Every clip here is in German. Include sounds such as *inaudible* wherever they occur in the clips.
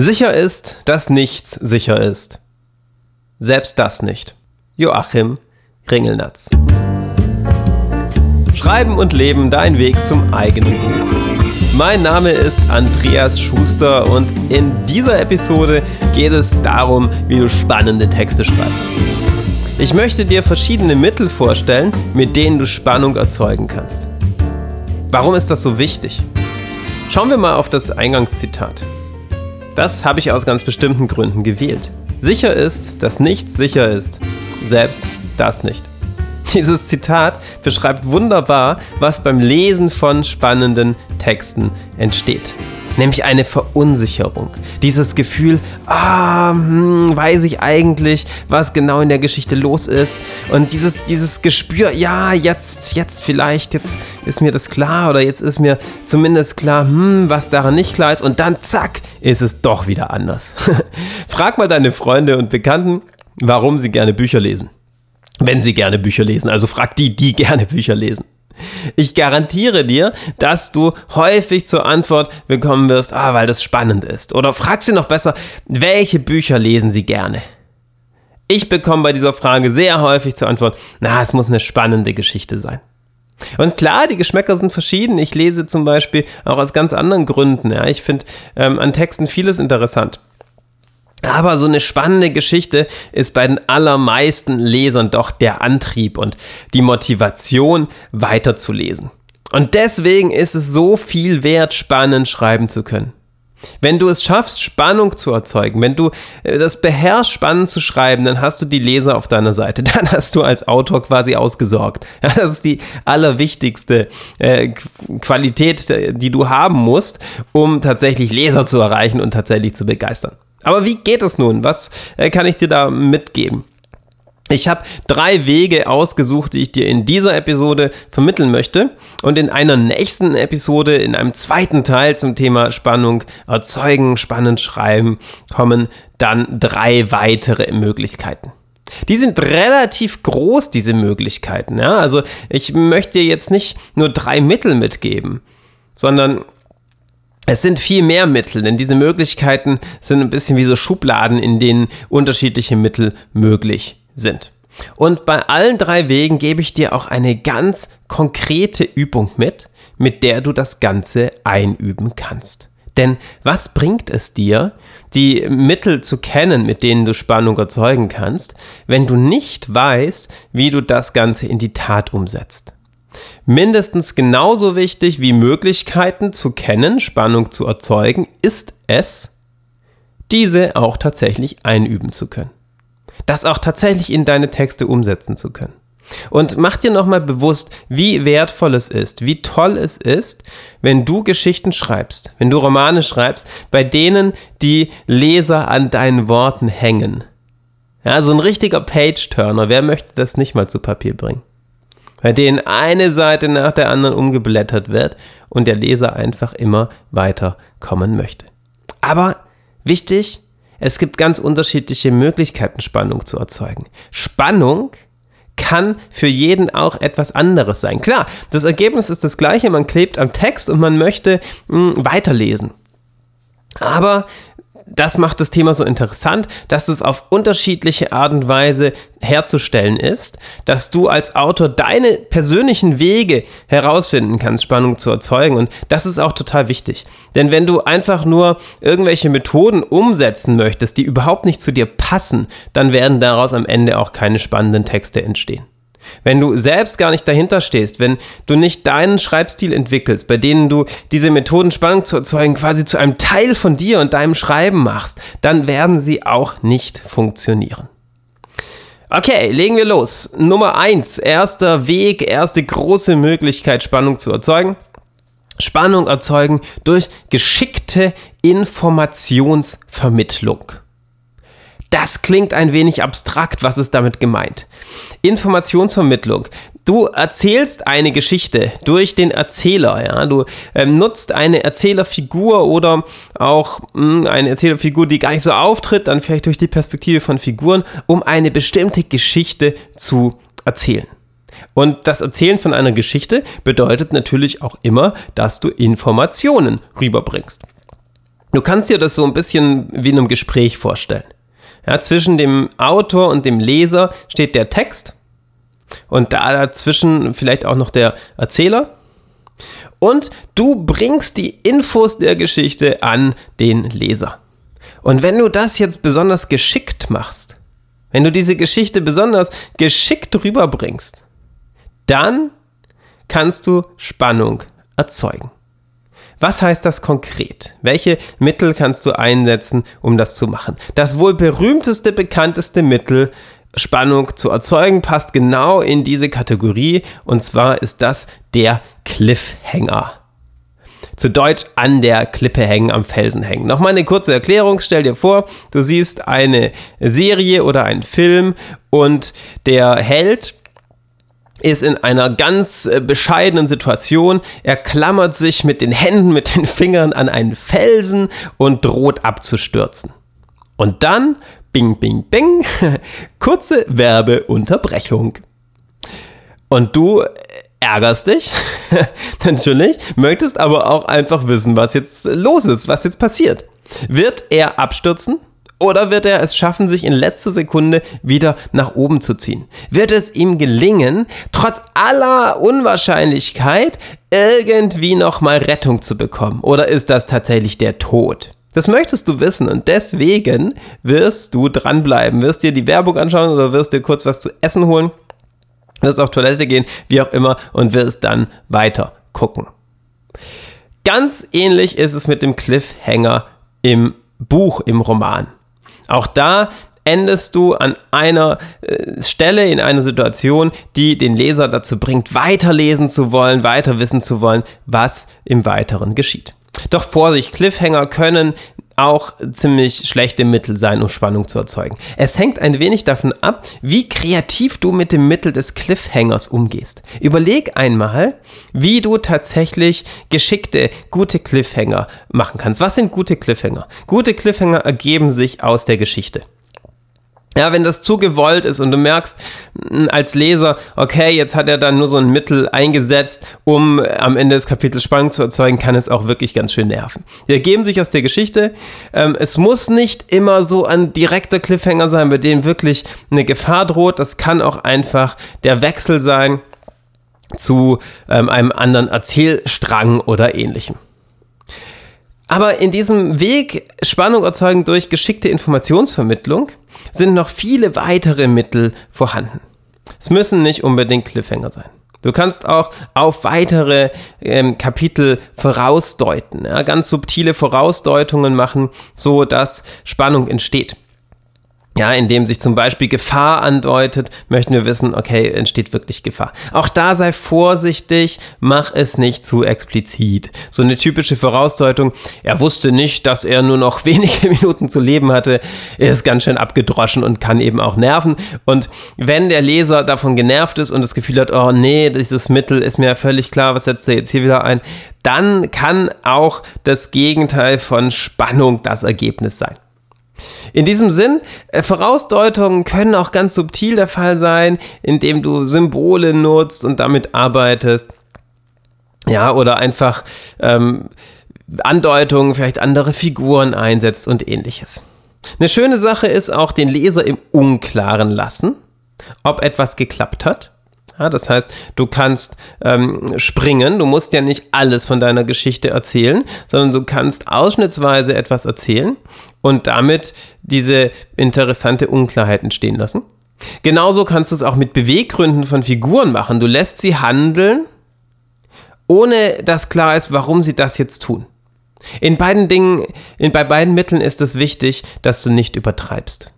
Sicher ist, dass nichts sicher ist. Selbst das nicht. Joachim Ringelnatz. Schreiben und Leben, dein Weg zum eigenen Buch. Mein Name ist Andreas Schuster und in dieser Episode geht es darum, wie du spannende Texte schreibst. Ich möchte dir verschiedene Mittel vorstellen, mit denen du Spannung erzeugen kannst. Warum ist das so wichtig? Schauen wir mal auf das Eingangszitat. Das habe ich aus ganz bestimmten Gründen gewählt. Sicher ist, dass nichts sicher ist. Selbst das nicht. *laughs* Dieses Zitat beschreibt wunderbar, was beim Lesen von spannenden Texten entsteht nämlich eine Verunsicherung. Dieses Gefühl, ah, hm, weiß ich eigentlich, was genau in der Geschichte los ist. Und dieses, dieses Gespür, ja, jetzt, jetzt vielleicht, jetzt ist mir das klar oder jetzt ist mir zumindest klar, hm, was daran nicht klar ist. Und dann, zack, ist es doch wieder anders. *laughs* Frag mal deine Freunde und Bekannten, warum sie gerne Bücher lesen. Wenn sie gerne Bücher lesen. Also frag die, die gerne Bücher lesen. Ich garantiere dir, dass du häufig zur Antwort bekommen wirst, ah, weil das spannend ist. Oder frag sie noch besser, welche Bücher lesen sie gerne? Ich bekomme bei dieser Frage sehr häufig zur Antwort, na, es muss eine spannende Geschichte sein. Und klar, die Geschmäcker sind verschieden. Ich lese zum Beispiel auch aus ganz anderen Gründen. Ja. Ich finde ähm, an Texten vieles interessant. Aber so eine spannende Geschichte ist bei den allermeisten Lesern doch der Antrieb und die Motivation weiterzulesen. Und deswegen ist es so viel wert, spannend schreiben zu können. Wenn du es schaffst, Spannung zu erzeugen, wenn du äh, das beherrschst, spannend zu schreiben, dann hast du die Leser auf deiner Seite. *laughs* Dann hast du als Autor quasi ausgesorgt. *laughs* Ja, das ist die allerwichtigste äh, Qualität, die du haben musst, um tatsächlich Leser zu erreichen und tatsächlich zu begeistern. Aber wie geht es nun? Was äh, kann ich dir da mitgeben? Ich habe drei Wege ausgesucht, die ich dir in dieser Episode vermitteln möchte. Und in einer nächsten Episode, in einem zweiten Teil zum Thema Spannung erzeugen, spannend schreiben, kommen dann drei weitere Möglichkeiten. Die sind relativ groß, diese Möglichkeiten. Ja? Also ich möchte dir jetzt nicht nur drei Mittel mitgeben, sondern es sind viel mehr Mittel, denn diese Möglichkeiten sind ein bisschen wie so Schubladen, in denen unterschiedliche Mittel möglich sind. Und bei allen drei Wegen gebe ich dir auch eine ganz konkrete Übung mit, mit der du das Ganze einüben kannst. Denn was bringt es dir, die Mittel zu kennen, mit denen du Spannung erzeugen kannst, wenn du nicht weißt, wie du das Ganze in die Tat umsetzt? Mindestens genauso wichtig wie Möglichkeiten zu kennen, Spannung zu erzeugen, ist es, diese auch tatsächlich einüben zu können. Das auch tatsächlich in deine Texte umsetzen zu können. Und mach dir nochmal bewusst, wie wertvoll es ist, wie toll es ist, wenn du Geschichten schreibst, wenn du Romane schreibst, bei denen die Leser an deinen Worten hängen. Ja, so ein richtiger Page-Turner, wer möchte das nicht mal zu Papier bringen? Bei denen eine Seite nach der anderen umgeblättert wird und der Leser einfach immer weiter kommen möchte. Aber wichtig, es gibt ganz unterschiedliche Möglichkeiten, Spannung zu erzeugen. Spannung kann für jeden auch etwas anderes sein. Klar, das Ergebnis ist das gleiche, man klebt am Text und man möchte mh, hm, weiterlesen. Aber das macht das Thema so interessant, dass es auf unterschiedliche Art und Weise herzustellen ist, dass du als Autor deine persönlichen Wege herausfinden kannst, Spannung zu erzeugen. Und das ist auch total wichtig. Denn wenn du einfach nur irgendwelche Methoden umsetzen möchtest, die überhaupt nicht zu dir passen, dann werden daraus am Ende auch keine spannenden Texte entstehen. Wenn du selbst gar nicht dahinter stehst, wenn du nicht deinen Schreibstil entwickelst, bei denen du diese Methoden Spannung zu erzeugen quasi zu einem Teil von dir und deinem Schreiben machst, dann werden sie auch nicht funktionieren. Okay, legen wir los. Nummer eins, erster Weg, erste große Möglichkeit, Spannung zu erzeugen. Spannung erzeugen durch geschickte Informationsvermittlung. Das klingt ein wenig abstrakt, was ist damit gemeint? Informationsvermittlung. Du erzählst eine Geschichte durch den Erzähler, ja. Du ähm, nutzt eine Erzählerfigur oder auch mh, hm, eine Erzählerfigur, die gar nicht so auftritt, dann vielleicht durch die Perspektive von Figuren, um eine bestimmte Geschichte zu erzählen. Und das Erzählen von einer Geschichte bedeutet natürlich auch immer, dass du Informationen rüberbringst. Du kannst dir das so ein bisschen wie in einem Gespräch vorstellen. Ja, zwischen dem Autor und dem Leser steht der Text und da dazwischen vielleicht auch noch der Erzähler. Und du bringst die Infos der Geschichte an den Leser. Und wenn du das jetzt besonders geschickt machst, wenn du diese Geschichte besonders geschickt rüberbringst, dann kannst du Spannung erzeugen. Was heißt das konkret? Welche Mittel kannst du einsetzen, um das zu machen? Das wohl berühmteste, bekannteste Mittel, Spannung zu erzeugen, passt genau in diese Kategorie und zwar ist das der Cliffhanger. Zu Deutsch an der Klippe hängen, am Felsen hängen. Nochmal eine kurze Erklärung. Stell dir vor, du siehst eine Serie oder einen Film und der Held ist in einer ganz äh, bescheidenen Situation. Er klammert sich mit den Händen, mit den *laughs* Fingern an einen Felsen und droht abzustürzen. Und dann, bing, bing, bing, *laughs* kurze Werbeunterbrechung. Und du ärgerst dich, *laughs* natürlich, möchtest aber auch einfach wissen, was jetzt los ist, was jetzt passiert. Wird er abstürzen? Oder wird er es schaffen, sich in letzter Sekunde wieder nach oben zu ziehen? Wird es ihm gelingen, trotz aller Unwahrscheinlichkeit irgendwie nochmal Rettung zu bekommen? Oder ist das tatsächlich der Tod? Das möchtest du wissen und deswegen wirst du dranbleiben, wirst dir die Werbung anschauen oder wirst dir kurz was zu essen holen, wirst auf Toilette gehen, wie auch immer und wirst dann weiter gucken. Ganz ähnlich ist es mit dem Cliffhanger im Buch, im Roman. Auch da endest du an einer äh, Stelle in einer Situation, die den Leser dazu bringt, weiterlesen zu wollen, weiter wissen zu wollen, was im Weiteren geschieht. Doch Vorsicht, Cliffhanger können auch ziemlich schlechte Mittel sein, um Spannung zu erzeugen. Es hängt ein wenig davon ab, wie kreativ du mit dem Mittel des Cliffhangers umgehst. Überleg einmal, wie du tatsächlich geschickte, gute Cliffhanger machen kannst. Was sind gute Cliffhanger? Gute Cliffhanger ergeben sich aus der Geschichte. Ja, wenn das zu gewollt ist und du merkst hm, als Leser, okay, jetzt hat er dann nur so ein Mittel eingesetzt, um am Ende des Kapitels Spannung zu erzeugen, kann es auch wirklich ganz schön nerven. Die ergeben sich aus der Geschichte. Ähm, es muss nicht immer so ein direkter Cliffhanger sein, bei dem wirklich eine Gefahr droht. Das kann auch einfach der Wechsel sein zu ähm, einem anderen Erzählstrang oder ähnlichem. Aber in diesem Weg, Spannung erzeugen durch geschickte Informationsvermittlung, sind noch viele weitere Mittel vorhanden. Es müssen nicht unbedingt Cliffhanger sein. Du kannst auch auf weitere ähm, Kapitel vorausdeuten, ja, ganz subtile Vorausdeutungen machen, so dass Spannung entsteht ja, indem sich zum Beispiel Gefahr andeutet, möchten wir wissen, okay, entsteht wirklich Gefahr. Auch da sei vorsichtig, mach es nicht zu explizit. So eine typische Vorausdeutung, er wusste nicht, dass er nur noch *laughs* wenige Minuten zu leben hatte, ist ganz schön abgedroschen und kann eben auch nerven. Und wenn der Leser davon genervt ist und das Gefühl hat, oh nee, dieses Mittel ist mir völlig klar, was setzt er jetzt hier wieder ein, dann kann auch das Gegenteil von Spannung das Ergebnis sein. In diesem Sinn, äh, Vorausdeutungen können auch ganz subtil der Fall sein, indem du Symbole nutzt und damit arbeitest. Ja, oder einfach ähm, Andeutungen, vielleicht andere Figuren einsetzt und ähnliches. Eine schöne Sache ist auch den Leser im Unklaren lassen, ob etwas geklappt hat. Ja, das heißt, du kannst ähm, springen, du musst ja nicht alles von deiner Geschichte erzählen, sondern du kannst ausschnittsweise etwas erzählen und damit diese interessante Unklarheit entstehen lassen. Genauso kannst du es auch mit Beweggründen von Figuren machen. Du lässt sie handeln, ohne dass klar ist, warum sie das jetzt tun. In beiden Dingen, in, bei beiden Mitteln ist es wichtig, dass du nicht übertreibst.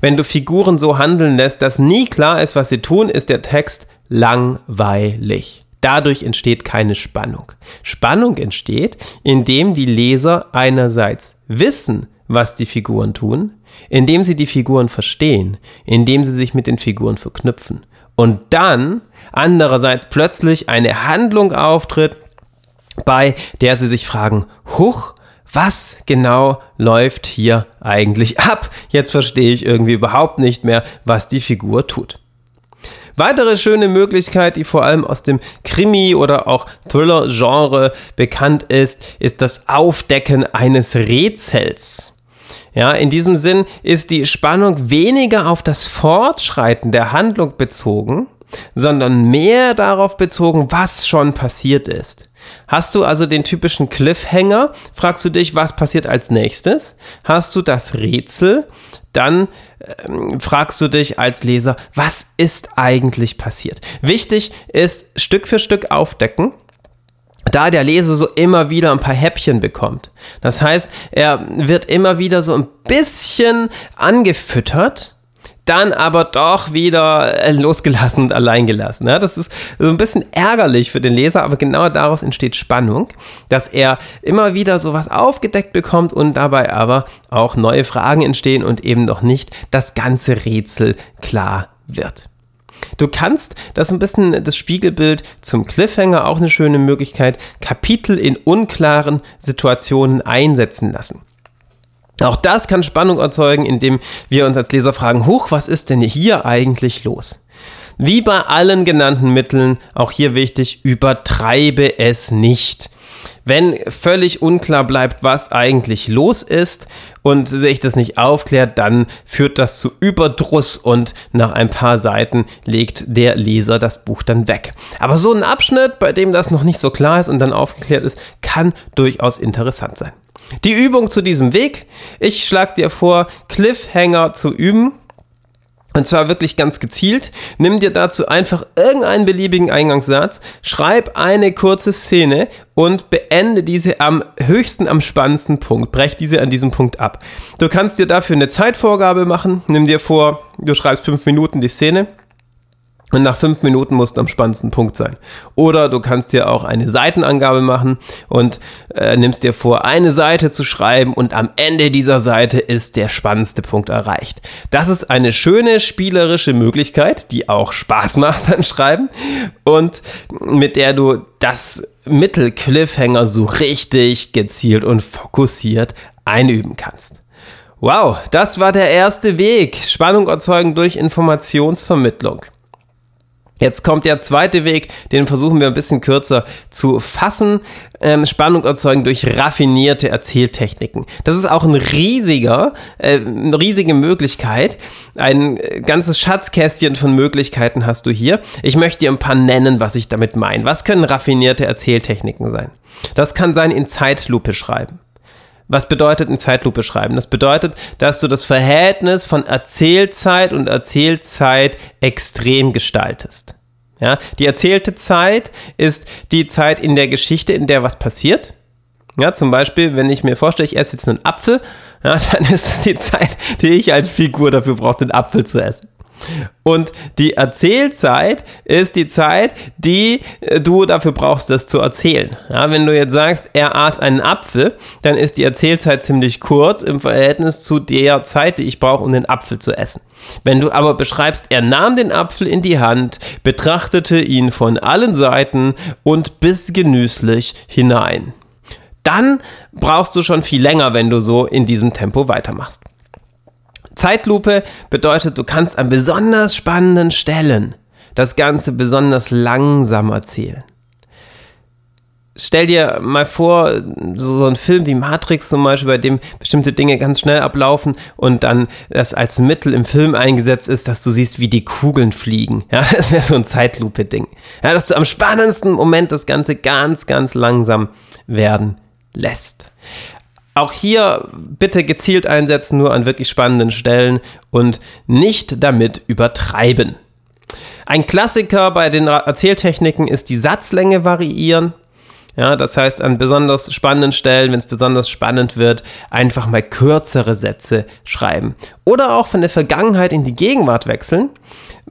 Wenn du Figuren so handeln lässt, dass nie klar ist, was sie tun, ist der Text langweilig. Dadurch entsteht keine Spannung. Spannung entsteht, indem die Leser einerseits wissen, was die Figuren tun, indem sie die Figuren verstehen, indem sie sich mit den Figuren verknüpfen. Und dann andererseits plötzlich eine Handlung auftritt, bei der sie sich fragen, huch, was genau läuft hier eigentlich ab? Jetzt verstehe ich irgendwie überhaupt nicht mehr, was die Figur tut. Weitere schöne Möglichkeit, die vor allem aus dem Krimi- oder auch Thriller-Genre bekannt ist, ist das Aufdecken eines Rätsels. Ja, in diesem Sinn ist die Spannung weniger auf das Fortschreiten der Handlung bezogen, sondern mehr darauf bezogen, was schon passiert ist. Hast du also den typischen Cliffhanger, fragst du dich, was passiert als nächstes? Hast du das Rätsel, dann ähm, fragst du dich als Leser, was ist eigentlich passiert? Wichtig ist Stück für Stück aufdecken da der Leser so immer wieder ein paar Häppchen bekommt. Das heißt, er wird immer wieder so ein bisschen angefüttert dann aber doch wieder äh, losgelassen und allein gelassen. Ja, das ist so ein bisschen ärgerlich für den Leser, aber genau daraus entsteht Spannung, dass er immer wieder sowas aufgedeckt bekommt und dabei aber auch neue Fragen entstehen und eben noch nicht das ganze Rätsel klar wird. Du kannst, das ein bisschen das Spiegelbild zum Cliffhanger, auch eine schöne Möglichkeit, Kapitel in unklaren Situationen einsetzen lassen. Auch das kann Spannung erzeugen, indem wir uns als Leser fragen, huch, was ist denn hier eigentlich los? Wie bei allen genannten Mitteln, auch hier wichtig, übertreibe es nicht. Wenn völlig unklar bleibt, was eigentlich los ist und sich das nicht aufklärt, dann führt das zu Überdruss und nach ein paar Seiten legt der Leser das Buch dann weg. Aber so ein Abschnitt, bei dem das noch nicht so klar ist und dann aufgeklärt ist, kann durchaus interessant sein. Die Übung zu diesem Weg. Ich schlage dir vor, Cliffhanger zu üben. Und zwar wirklich ganz gezielt. Nimm dir dazu einfach irgendeinen beliebigen Eingangssatz, schreib eine kurze Szene und beende diese am höchsten, am spannendsten Punkt. Brech diese an diesem Punkt ab. Du kannst dir dafür eine Zeitvorgabe machen. Nimm dir vor, du schreibst fünf Minuten die Szene und nach fünf Minuten muss am spannendsten Punkt sein. Oder du kannst dir auch eine Seitenangabe machen und äh, nimmst dir vor, eine Seite zu schreiben und am Ende dieser Seite ist der spannendste Punkt erreicht. Das ist eine schöne spielerische Möglichkeit, die auch Spaß macht beim Schreiben und mit der du das Mittel Cliffhanger so richtig gezielt und fokussiert einüben kannst. Wow, das war der erste Weg. Spannung erzeugen durch Informationsvermittlung. Jetzt kommt der zweite Weg, den versuchen wir ein bisschen kürzer zu fassen. Ähm, Spannung erzeugen durch raffinierte Erzähltechniken. Das ist auch ein riesiger, äh, eine riesige Möglichkeit. Ein äh, ganzes Schatzkästchen von Möglichkeiten hast du hier. Ich möchte dir ein paar nennen, was ich damit meine. Was können raffinierte Erzähltechniken sein? Das kann sein in Zeitlupe schreiben. Was bedeutet in Zeitlupe schreiben? Das bedeutet, dass du das Verhältnis von Erzählzeit und Erzählzeit extrem gestaltest. Ja, die erzählte Zeit ist die Zeit in der Geschichte, in der was passiert. Ja, zum Beispiel, wenn ich mir vorstelle, ich esse jetzt einen Apfel, ja, *laughs* dann ist es die Zeit, die ich als Figur dafür brauche, den Apfel zu essen. Und die Erzählzeit ist die Zeit, die äh, du dafür brauchst, das zu erzählen. Ja, wenn du jetzt sagst, er aß einen Apfel, dann ist die Erzählzeit ziemlich kurz im Verhältnis zu der Zeit, die ich brauche, um den Apfel zu essen. Wenn du aber beschreibst, er nahm den Apfel in die Hand, betrachtete ihn von allen Seiten und biss genüsslich hinein. Dann brauchst du schon viel länger, wenn du so in diesem Tempo weitermachst. Zeitlupe bedeutet, du kannst an besonders spannenden Stellen das Ganze besonders langsam erzählen. Stell dir mal vor, so ein Film wie Matrix zum Beispiel, bei dem bestimmte Dinge ganz schnell ablaufen und dann das als Mittel im Film eingesetzt ist, dass du siehst, wie die Kugeln fliegen. Ja, *laughs* das wäre so ein Zeitlupe-Ding. Ja, dass du am spannendsten Moment das Ganze ganz, ganz langsam werden lässt. Auch hier bitte gezielt einsetzen, nur an wirklich spannenden Stellen und nicht damit übertreiben. Ein Klassiker bei den Erzähltechniken ist die Satzlänge variieren. Ja, das heißt, an besonders spannenden Stellen, wenn es besonders spannend wird, einfach mal kürzere Sätze schreiben. Oder auch von der Vergangenheit in die Gegenwart wechseln.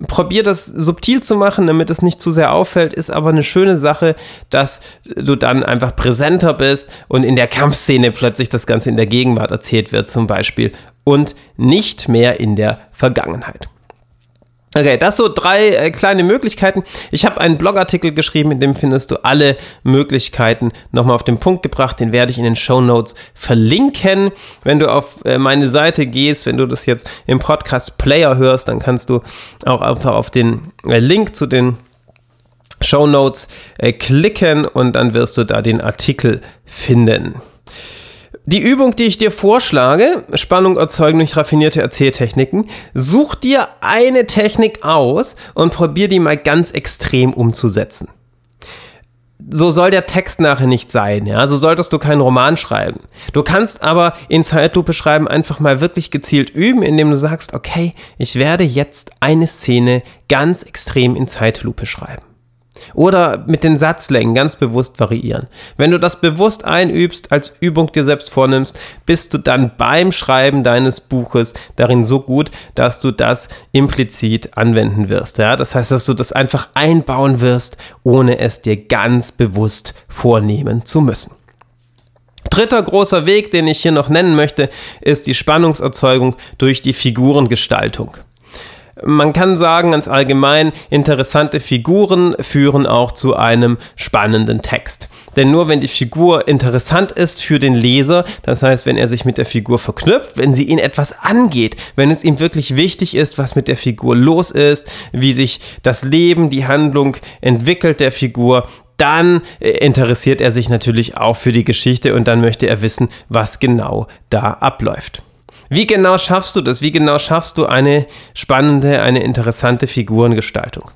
Probier das subtil zu machen, damit es nicht zu sehr auffällt, ist aber eine schöne Sache, dass du dann einfach präsenter bist und in der Kampfszene plötzlich das Ganze in der Gegenwart erzählt wird, zum Beispiel, und nicht mehr in der Vergangenheit. Okay, das so drei äh, kleine Möglichkeiten. Ich habe einen Blogartikel geschrieben, in dem findest du alle Möglichkeiten nochmal auf den Punkt gebracht. Den werde ich in den Show Notes verlinken. Wenn du auf äh, meine Seite gehst, wenn du das jetzt im Podcast Player hörst, dann kannst du auch einfach auf den äh, Link zu den Show Notes äh, klicken und dann wirst du da den Artikel finden. Die Übung, die ich dir vorschlage, Spannung erzeugen durch raffinierte Erzähltechniken, such dir eine Technik aus und probier die mal ganz extrem umzusetzen. So soll der Text nachher nicht sein, ja. So solltest du keinen Roman schreiben. Du kannst aber in Zeitlupe schreiben einfach mal wirklich gezielt üben, indem du sagst, okay, ich werde jetzt eine Szene ganz extrem in Zeitlupe schreiben. Oder mit den Satzlängen ganz bewusst variieren. Wenn du das bewusst einübst, als Übung dir selbst vornimmst, bist du dann beim Schreiben deines Buches darin so gut, dass du das implizit anwenden wirst. Ja? Das heißt, dass du das einfach einbauen wirst, ohne es dir ganz bewusst vornehmen zu müssen. Dritter großer Weg, den ich hier noch nennen möchte, ist die Spannungserzeugung durch die Figurengestaltung. Man kann sagen, ganz allgemein, interessante Figuren führen auch zu einem spannenden Text. Denn nur wenn die Figur interessant ist für den Leser, das heißt, wenn er sich mit der Figur verknüpft, wenn sie ihn etwas angeht, wenn es ihm wirklich wichtig ist, was mit der Figur los ist, wie sich das Leben, die Handlung entwickelt der Figur, dann äh, interessiert er sich natürlich auch für die Geschichte und dann möchte er wissen, was genau da abläuft. Wie genau schaffst du das? Wie genau schaffst du eine spannende, eine interessante Figurengestaltung?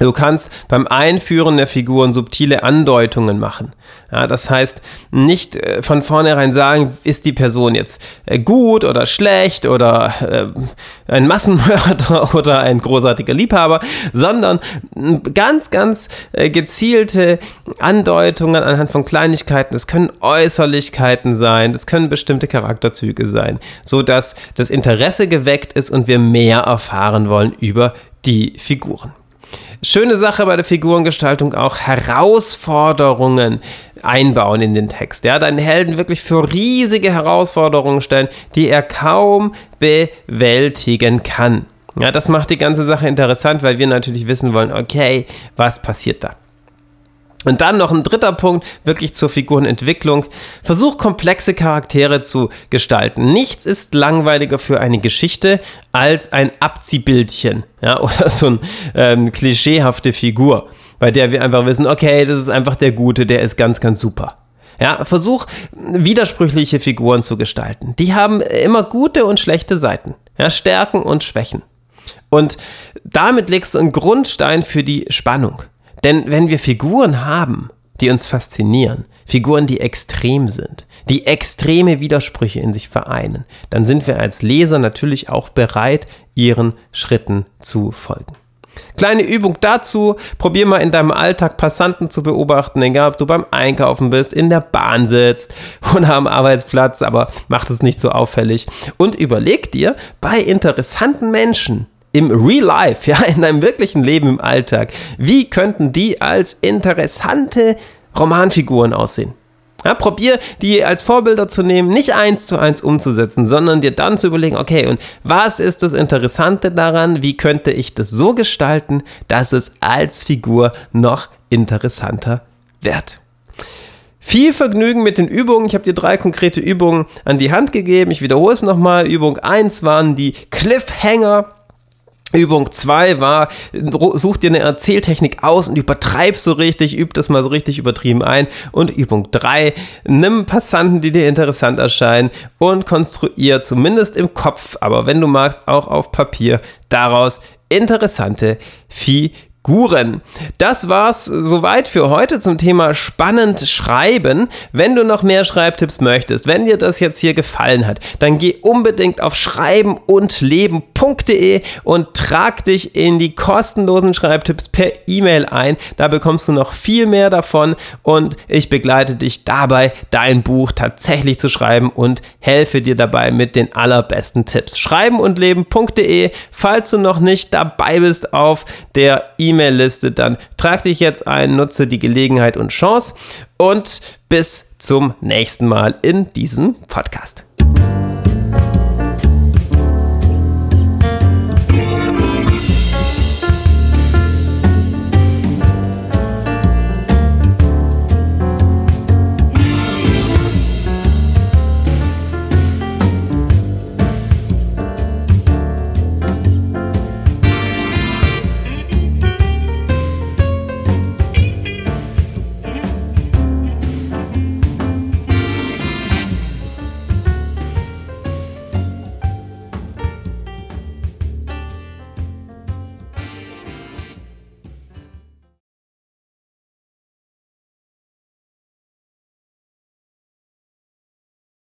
Du kannst beim Einführen der Figuren subtile Andeutungen machen. Ja, das heißt, nicht äh, von vornherein sagen, ist die Person jetzt äh, gut oder schlecht oder äh, ein Massenmörder *laughs* oder ein großartiger Liebhaber, sondern ganz, ganz gezielte Andeutungen anhand von Kleinigkeiten. Es können Äußerlichkeiten sein, es können bestimmte Charakterzüge sein, so dass das Interesse geweckt ist und wir mehr erfahren wollen über die Figuren. Schöne Sache bei der Figurengestaltung auch Herausforderungen einbauen in den Text. Ja, deinen Helden wirklich für riesige Herausforderungen stellen, die er kaum bewältigen kann. Ja, das macht die ganze Sache interessant, weil wir natürlich wissen wollen, okay, was passiert da? Und dann noch ein dritter Punkt, wirklich zur Figurenentwicklung. Versuch komplexe Charaktere zu gestalten. Nichts ist langweiliger für eine Geschichte als ein Abziehbildchen, ja, *laughs* oder so eine ähm, klischeehafte Figur, bei der wir einfach wissen, okay, das ist einfach der Gute, der ist ganz, ganz super. Ja, versuch widersprüchliche Figuren zu gestalten. Die haben immer gute und schlechte Seiten, ja, Stärken und Schwächen. Und damit legst du einen Grundstein für die Spannung. Denn wenn wir Figuren haben, die uns faszinieren, Figuren, die extrem sind, die extreme Widersprüche in sich vereinen, dann sind wir als Leser natürlich auch bereit, ihren Schritten zu folgen. Kleine Übung dazu, probier mal in deinem Alltag Passanten zu beobachten, egal ob du beim Einkaufen bist, in der Bahn sitzt oder am Arbeitsplatz, aber mach das nicht so auffällig. Und überleg dir bei interessanten Menschen, im Real Life, *laughs* ja, in deinem wirklichen Leben im Alltag, wie könnten die als interessante Romanfiguren aussehen? Ja, probier die als Vorbilder zu nehmen, nicht eins zu eins umzusetzen, sondern dir dann zu überlegen, okay, und was ist das Interessante daran? Wie könnte ich das so gestalten, dass es als Figur noch interessanter wird? Viel Vergnügen mit den Übungen. Ich habe dir drei konkrete Übungen an die Hand gegeben. Ich wiederhole es nochmal. Übung 1 waren die Cliffhanger. Übung 2 war, such dir eine Erzähltechnik aus und übertreib so richtig, üb das mal so richtig übertrieben ein. Und Übung 3, nimm Passanten, die dir interessant erscheinen und konstruier zumindest im Kopf, aber wenn du magst, auch auf Papier daraus interessante Figuren. Guren. Das war's soweit für heute zum Thema spannend schreiben. Wenn du noch mehr Schreibtipps möchtest, wenn dir das jetzt hier gefallen hat, dann geh unbedingt auf schreibenundleben.de und trag dich in die kostenlosen Schreibtipps per E-Mail ein. Da bekommst du noch viel mehr davon und ich begleite dich dabei, dein Buch tatsächlich zu schreiben und helfe dir dabei mit den allerbesten Tipps. Schreibenundleben.de, falls du noch nicht dabei bist auf der E-Mail E-Mail-Liste, dann trag dich jetzt ein, nutze die Gelegenheit und Chance und bis zum nächsten Mal in diesem Podcast.